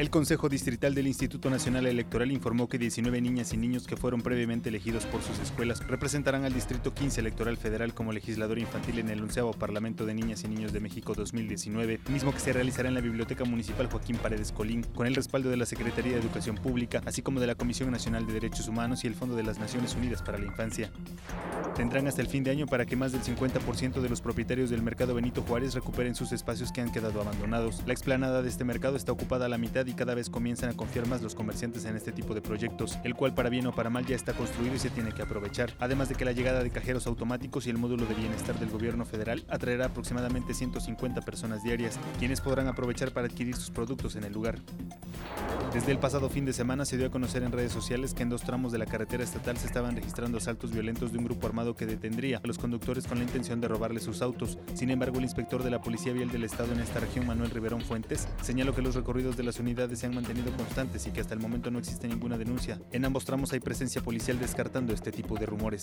El Consejo Distrital del Instituto Nacional Electoral informó que 19 niñas y niños que fueron previamente elegidos por sus escuelas representarán al Distrito 15 Electoral Federal como legislador infantil en el 11 Parlamento de Niñas y Niños de México 2019, mismo que se realizará en la Biblioteca Municipal Joaquín Paredes Colín, con el respaldo de la Secretaría de Educación Pública, así como de la Comisión Nacional de Derechos Humanos y el Fondo de las Naciones Unidas para la Infancia. Tendrán hasta el fin de año para que más del 50% de los propietarios del mercado Benito Juárez recuperen sus espacios que han quedado abandonados. La explanada de este mercado está ocupada a la mitad y cada vez comienzan a confiar más los comerciantes en este tipo de proyectos, el cual para bien o para mal ya está construido y se tiene que aprovechar. Además de que la llegada de cajeros automáticos y el módulo de bienestar del gobierno federal atraerá aproximadamente 150 personas diarias, quienes podrán aprovechar para adquirir sus productos en el lugar. Desde el pasado fin de semana se dio a conocer en redes sociales que en dos tramos de la carretera estatal se estaban registrando asaltos violentos de un grupo armado que detendría a los conductores con la intención de robarles sus autos. Sin embargo, el inspector de la Policía Vial del Estado en esta región, Manuel Riverón Fuentes, señaló que los recorridos de las unidades se han mantenido constantes y que hasta el momento no existe ninguna denuncia. En ambos tramos hay presencia policial descartando este tipo de rumores.